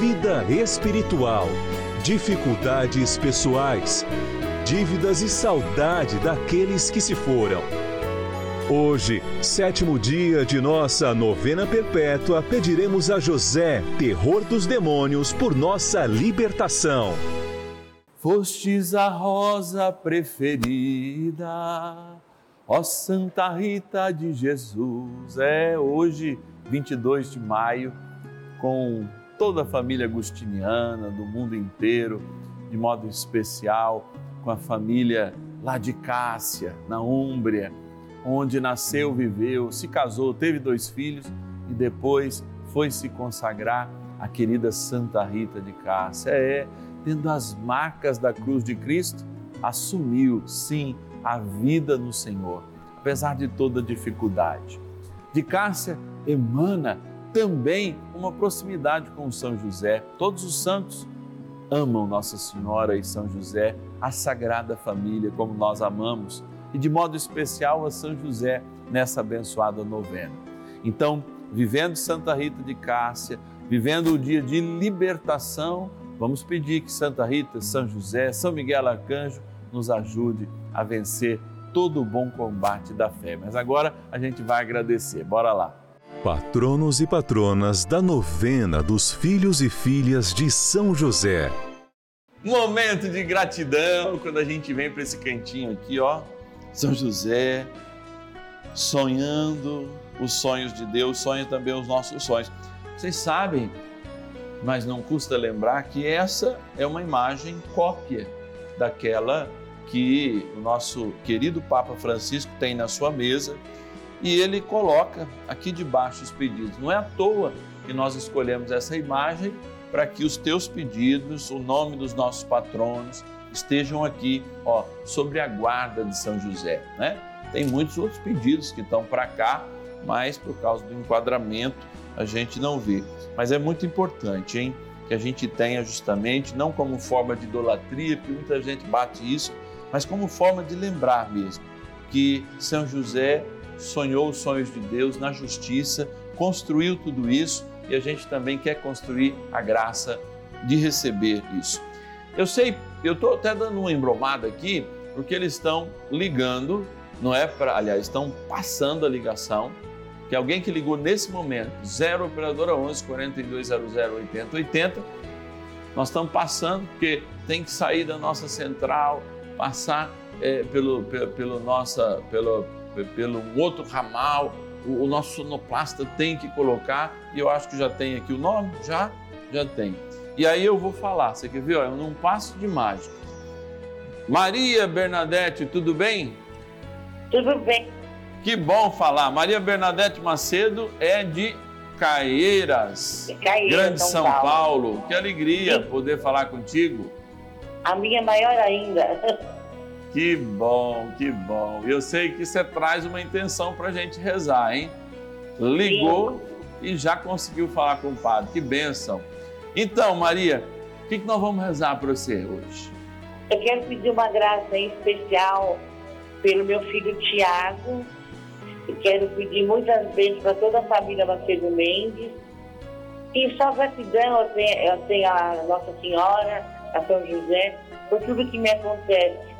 vida espiritual, dificuldades pessoais, dívidas e saudade daqueles que se foram. Hoje, sétimo dia de nossa novena perpétua, pediremos a José, terror dos demônios, por nossa libertação. Fostes a rosa preferida, ó Santa Rita de Jesus. É hoje, 22 de maio, com toda a família agustiniana do mundo inteiro, de modo especial com a família lá de Cássia, na Úmbria, onde nasceu, viveu, se casou, teve dois filhos e depois foi se consagrar a querida Santa Rita de Cássia. É, tendo as marcas da cruz de Cristo, assumiu, sim, a vida no Senhor, apesar de toda dificuldade. De Cássia emana também uma proximidade com São José. Todos os santos amam Nossa Senhora e São José, a Sagrada Família, como nós amamos, e de modo especial a São José nessa abençoada novena. Então, vivendo Santa Rita de Cássia, vivendo o dia de libertação, vamos pedir que Santa Rita, São José, São Miguel Arcanjo nos ajude a vencer todo o bom combate da fé. Mas agora a gente vai agradecer. Bora lá. Patronos e patronas da novena dos filhos e filhas de São José. Momento de gratidão quando a gente vem para esse cantinho aqui, ó. São José, sonhando os sonhos de Deus, sonha também os nossos sonhos. Vocês sabem, mas não custa lembrar que essa é uma imagem cópia daquela que o nosso querido Papa Francisco tem na sua mesa e ele coloca aqui debaixo os pedidos. Não é à toa que nós escolhemos essa imagem para que os teus pedidos, o nome dos nossos patronos, estejam aqui, ó, sobre a guarda de São José, né? Tem muitos outros pedidos que estão para cá, mas por causa do enquadramento a gente não vê. Mas é muito importante, hein? Que a gente tenha justamente, não como forma de idolatria, porque muita gente bate isso, mas como forma de lembrar mesmo que São José sonhou os sonhos de Deus na justiça, construiu tudo isso e a gente também quer construir a graça de receber isso. Eu sei, eu estou até dando uma embromada aqui, porque eles estão ligando, não é para, aliás, estão passando a ligação, que alguém que ligou nesse momento, 0 operadora 11 4200 8080, nós estamos passando, porque tem que sair da nossa central, passar é, pelo, pelo, pelo nossa, pelo, pelo outro ramal, o, o nosso sonoplasta tem que colocar, e eu acho que já tem aqui o nome, já? Já tem. E aí eu vou falar, você quer ver? Olha, num passo de mágica. Maria Bernadette, tudo bem? Tudo bem. Que bom falar. Maria Bernadette Macedo é de Caieiras, De Caieiras, Grande São São, Paulo. Paulo. Que alegria Sim. poder falar contigo. A minha é maior ainda. Que bom, que bom. Eu sei que você traz uma intenção para a gente rezar, hein? Ligou e já conseguiu falar com o padre. Que bênção. Então, Maria, o que, que nós vamos rezar para você hoje? Eu quero pedir uma graça especial pelo meu filho Tiago, E quero pedir muitas bênçãos para toda a família Macedo Mendes. E só gratidão eu tenho, eu tenho a Nossa Senhora, a São José, por tudo que me acontece.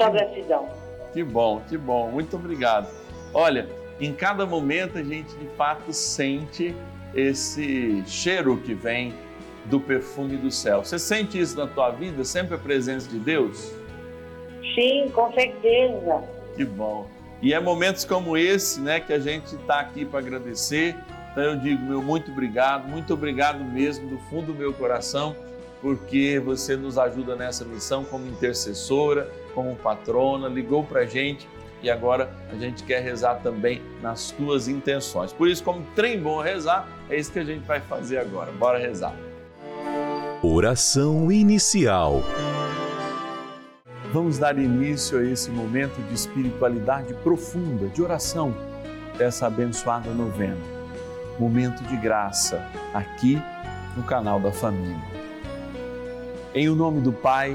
Só gratidão. Que bom, que bom. Muito obrigado. Olha, em cada momento a gente de fato sente esse cheiro que vem do perfume do céu. Você sente isso na tua vida, sempre a presença de Deus? Sim, com certeza. Que bom. E é momentos como esse, né, que a gente está aqui para agradecer. Então eu digo, meu muito obrigado, muito obrigado mesmo do fundo do meu coração, porque você nos ajuda nessa missão como intercessora, como patrona, ligou para a gente e agora a gente quer rezar também nas tuas intenções. Por isso, como trem bom rezar, é isso que a gente vai fazer agora. Bora rezar. Oração inicial. Vamos dar início a esse momento de espiritualidade profunda, de oração, dessa abençoada novena. Momento de graça, aqui no canal da família. Em o nome do Pai,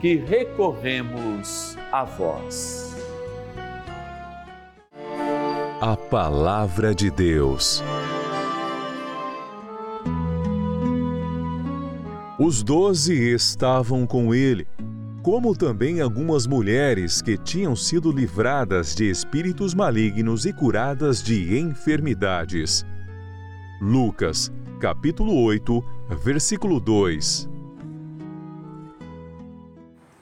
que recorremos a vós. A Palavra de Deus. Os doze estavam com ele como também algumas mulheres que tinham sido livradas de espíritos malignos e curadas de enfermidades. Lucas, capítulo 8, versículo 2.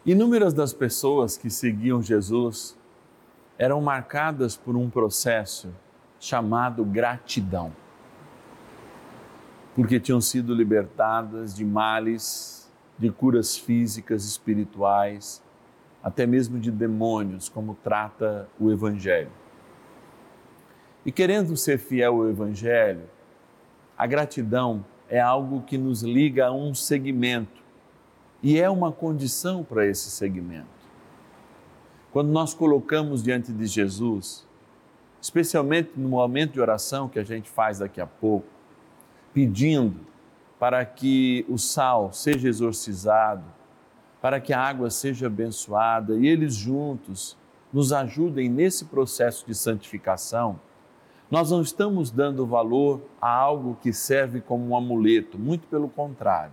Inúmeras das pessoas que seguiam Jesus eram marcadas por um processo chamado gratidão, porque tinham sido libertadas de males de curas físicas, espirituais, até mesmo de demônios, como trata o Evangelho. E querendo ser fiel ao Evangelho, a gratidão é algo que nos liga a um segmento e é uma condição para esse segmento. Quando nós colocamos diante de Jesus, especialmente no momento de oração que a gente faz daqui a pouco, pedindo para que o sal seja exorcizado, para que a água seja abençoada e eles juntos nos ajudem nesse processo de santificação, nós não estamos dando valor a algo que serve como um amuleto, muito pelo contrário.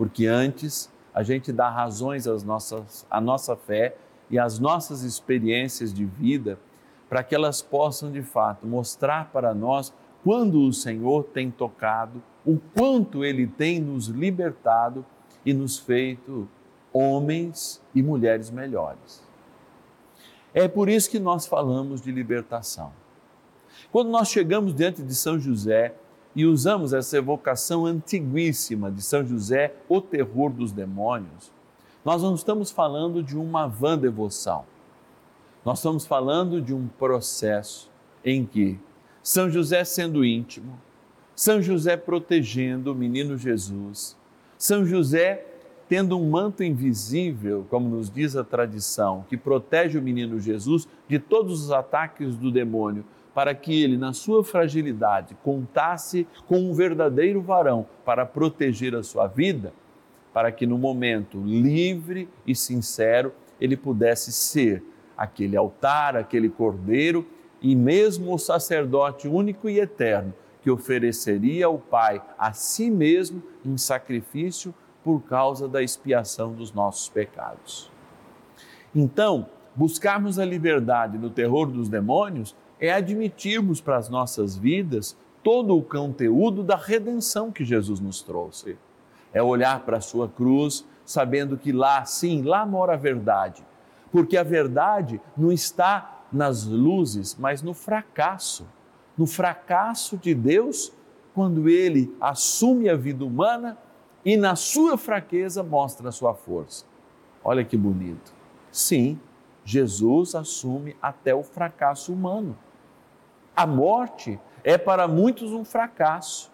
Porque antes a gente dá razões às nossas, à nossa fé e às nossas experiências de vida para que elas possam de fato mostrar para nós quando o Senhor tem tocado o quanto Ele tem nos libertado e nos feito homens e mulheres melhores. É por isso que nós falamos de libertação. Quando nós chegamos diante de São José, e usamos essa evocação antiguíssima de São José, o terror dos demônios, nós não estamos falando de uma vã devoção. Nós estamos falando de um processo em que São José sendo íntimo, São José protegendo o menino Jesus, São José tendo um manto invisível, como nos diz a tradição, que protege o menino Jesus de todos os ataques do demônio, para que ele, na sua fragilidade, contasse com um verdadeiro varão para proteger a sua vida, para que no momento livre e sincero ele pudesse ser aquele altar, aquele cordeiro e mesmo o sacerdote único e eterno que ofereceria ao Pai a si mesmo em sacrifício por causa da expiação dos nossos pecados. Então, buscarmos a liberdade no terror dos demônios é admitirmos para as nossas vidas todo o conteúdo da redenção que Jesus nos trouxe. É olhar para a sua cruz, sabendo que lá, sim, lá mora a verdade. Porque a verdade não está nas luzes, mas no fracasso. No fracasso de Deus, quando ele assume a vida humana e na sua fraqueza mostra a sua força. Olha que bonito. Sim, Jesus assume até o fracasso humano. A morte é para muitos um fracasso.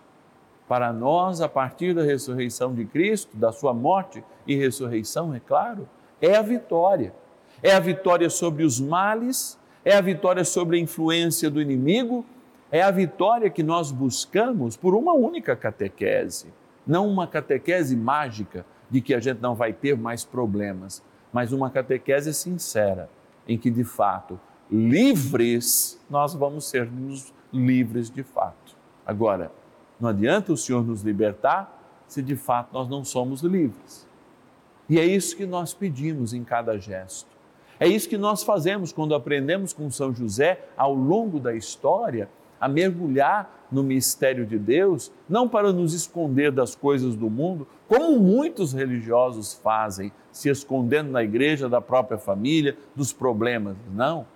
Para nós, a partir da ressurreição de Cristo, da sua morte e ressurreição, é claro, é a vitória. É a vitória sobre os males, é a vitória sobre a influência do inimigo, é a vitória que nós buscamos por uma única catequese não uma catequese mágica de que a gente não vai ter mais problemas, mas uma catequese sincera, em que de fato, livres, nós vamos ser livres de fato. Agora, não adianta o Senhor nos libertar se de fato nós não somos livres. E é isso que nós pedimos em cada gesto. É isso que nós fazemos quando aprendemos com São José ao longo da história a mergulhar no mistério de Deus, não para nos esconder das coisas do mundo, como muitos religiosos fazem, se escondendo na igreja da própria família, dos problemas. Não.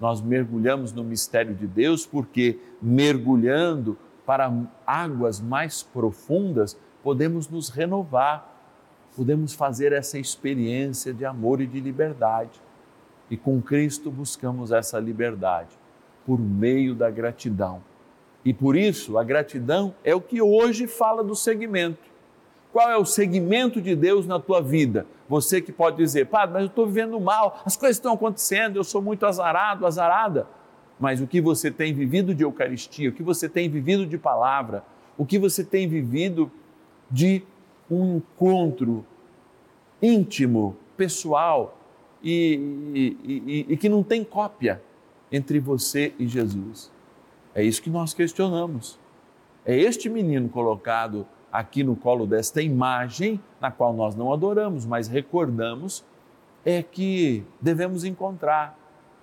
Nós mergulhamos no mistério de Deus porque, mergulhando para águas mais profundas, podemos nos renovar, podemos fazer essa experiência de amor e de liberdade. E com Cristo buscamos essa liberdade por meio da gratidão. E por isso, a gratidão é o que hoje fala do segmento. Qual é o segmento de Deus na tua vida? Você que pode dizer, Padre, mas eu estou vivendo mal, as coisas estão acontecendo, eu sou muito azarado, azarada. Mas o que você tem vivido de Eucaristia, o que você tem vivido de palavra, o que você tem vivido de um encontro íntimo, pessoal e, e, e, e que não tem cópia entre você e Jesus? É isso que nós questionamos. É este menino colocado aqui no colo desta imagem, na qual nós não adoramos, mas recordamos, é que devemos encontrar,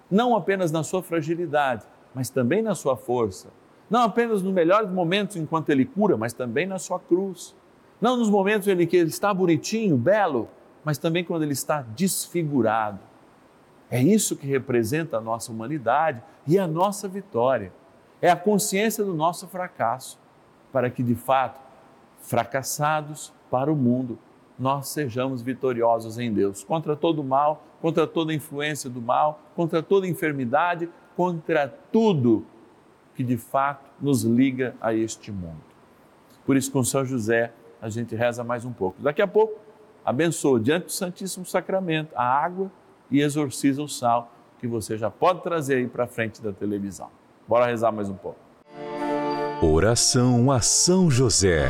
não apenas na sua fragilidade, mas também na sua força. Não apenas nos melhores momentos enquanto ele cura, mas também na sua cruz. Não nos momentos em que ele está bonitinho, belo, mas também quando ele está desfigurado é isso que representa a nossa humanidade e a nossa vitória. É a consciência do nosso fracasso, para que de fato, fracassados para o mundo, nós sejamos vitoriosos em Deus, contra todo o mal, contra toda influência do mal, contra toda enfermidade, contra tudo que de fato nos liga a este mundo. Por isso, com São José, a gente reza mais um pouco. Daqui a pouco, abençoa diante do Santíssimo Sacramento a água e exorciza o sal que você já pode trazer aí para frente da televisão. Bora rezar mais um pouco. Oração a São José.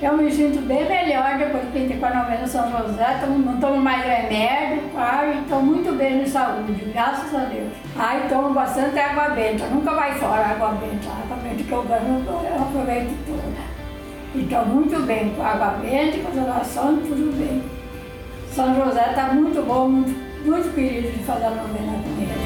Eu me sinto bem melhor depois que entrei com a novena São José, não tomo mais remédio, ai, estou muito bem de saúde, graças a Deus. Ai, tomo bastante água benta, nunca vai fora água benta, a água benta que eu ganho eu aproveito toda. E estou muito bem com água benta, com orações, tudo bem. São José está muito bom, muito, muito querido de fazer a novena com ele.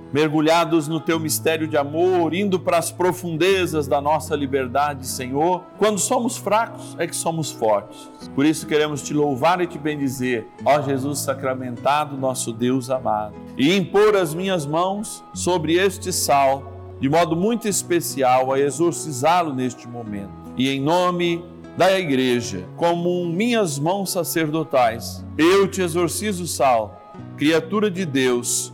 mergulhados no teu mistério de amor, indo para as profundezas da nossa liberdade, Senhor. Quando somos fracos, é que somos fortes. Por isso queremos te louvar e te bendizer, ó Jesus sacramentado, nosso Deus amado, e impor as minhas mãos sobre este sal, de modo muito especial, a exorcizá-lo neste momento. E em nome da igreja, como minhas mãos sacerdotais, eu te exorcizo, sal, criatura de Deus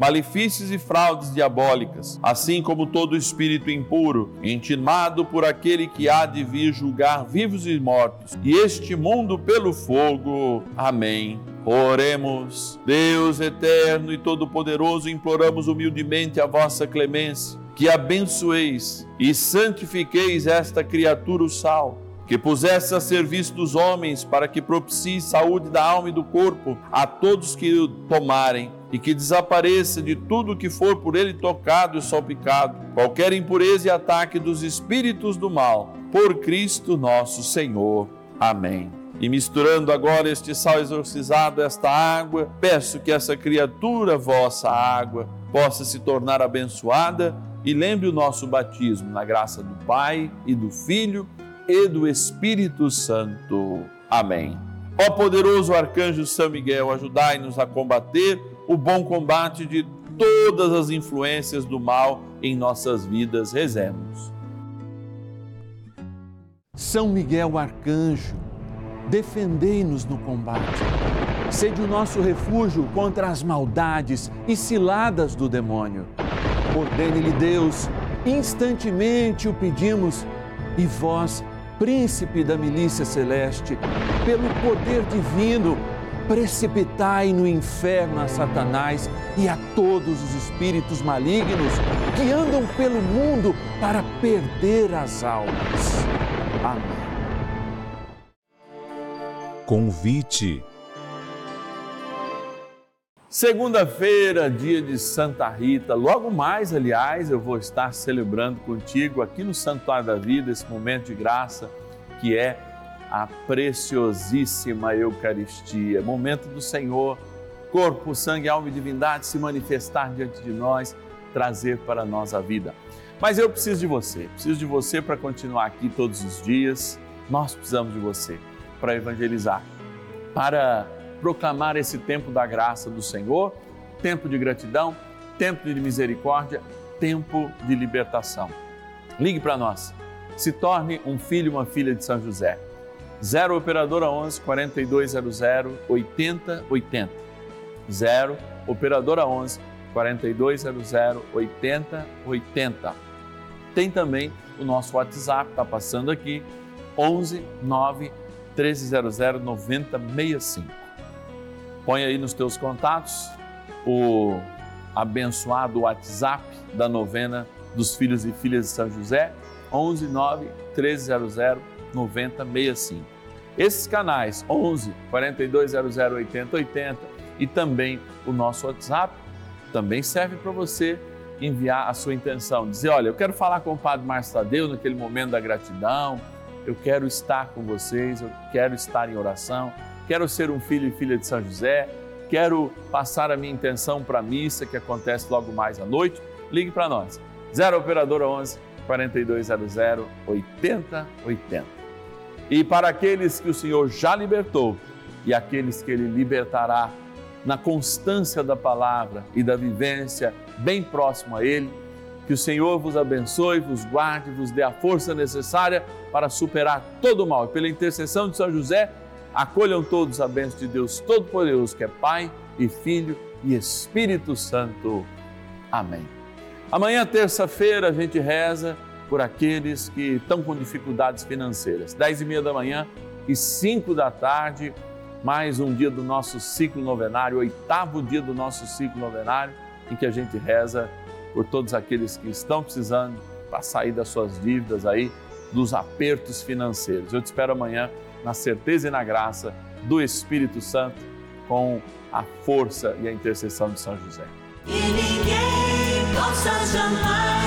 malefícios e fraudes diabólicas, assim como todo espírito impuro, intimado por aquele que há de vir julgar vivos e mortos, e este mundo pelo fogo. Amém. Oremos. Deus eterno e todo-poderoso, imploramos humildemente a vossa clemência, que abençoeis e santifiqueis esta criatura o sal que pusesse a serviço dos homens para que propicie saúde da alma e do corpo a todos que o tomarem e que desapareça de tudo que for por ele tocado e salpicado, qualquer impureza e ataque dos espíritos do mal, por Cristo nosso Senhor. Amém. E misturando agora este sal exorcizado, esta água, peço que essa criatura vossa água possa se tornar abençoada e lembre o nosso batismo na graça do Pai e do Filho e do Espírito Santo. Amém. Ó poderoso arcanjo São Miguel, ajudai-nos a combater o bom combate de todas as influências do mal em nossas vidas. Rezemos. São Miguel Arcanjo, defendei-nos no combate. Sede o nosso refúgio contra as maldades e ciladas do demônio. Ordene-lhe Deus, instantemente o pedimos, e vós, príncipe da milícia celeste, pelo poder divino, precipitai no inferno a Satanás e a todos os espíritos malignos que andam pelo mundo para perder as almas. Amém. Convite. Segunda-feira, dia de Santa Rita. Logo mais, aliás, eu vou estar celebrando contigo aqui no Santuário da Vida esse momento de graça que é a preciosíssima Eucaristia, momento do Senhor, corpo, sangue, alma e divindade se manifestar diante de nós, trazer para a nossa vida. Mas eu preciso de você, preciso de você para continuar aqui todos os dias. Nós precisamos de você para evangelizar, para proclamar esse tempo da graça do Senhor, tempo de gratidão, tempo de misericórdia, tempo de libertação. Ligue para nós. Se torne um filho, uma filha de São José. 0 operadora 11 4200 8080. 0 operadora 11 4200 8080. Tem também o nosso WhatsApp, está passando aqui, 11 9 1300 9065. Põe aí nos teus contatos o abençoado WhatsApp da novena dos filhos e filhas de São José, 11 9 1300 9065. Esses canais 11 4200 8080 e também o nosso WhatsApp também serve para você enviar a sua intenção, dizer, olha, eu quero falar com o Padre Márcio Tadeu naquele momento da gratidão, eu quero estar com vocês, eu quero estar em oração, quero ser um filho e filha de São José, quero passar a minha intenção para a missa que acontece logo mais à noite. Ligue para nós, 0 Operadora 11 4200 8080. E para aqueles que o Senhor já libertou e aqueles que Ele libertará na constância da palavra e da vivência bem próximo a Ele. Que o Senhor vos abençoe, vos guarde, vos dê a força necessária para superar todo o mal. E pela intercessão de São José, acolham todos a bênção de Deus Todo-Poderoso, que é Pai e Filho e Espírito Santo. Amém. Amanhã, terça-feira, a gente reza por aqueles que estão com dificuldades financeiras. Dez e meia da manhã e cinco da tarde mais um dia do nosso ciclo novenário, oitavo dia do nosso ciclo novenário, em que a gente reza por todos aqueles que estão precisando para sair das suas dívidas aí, dos apertos financeiros. Eu te espero amanhã na certeza e na graça do Espírito Santo, com a força e a intercessão de São José. Ninguém possa jamais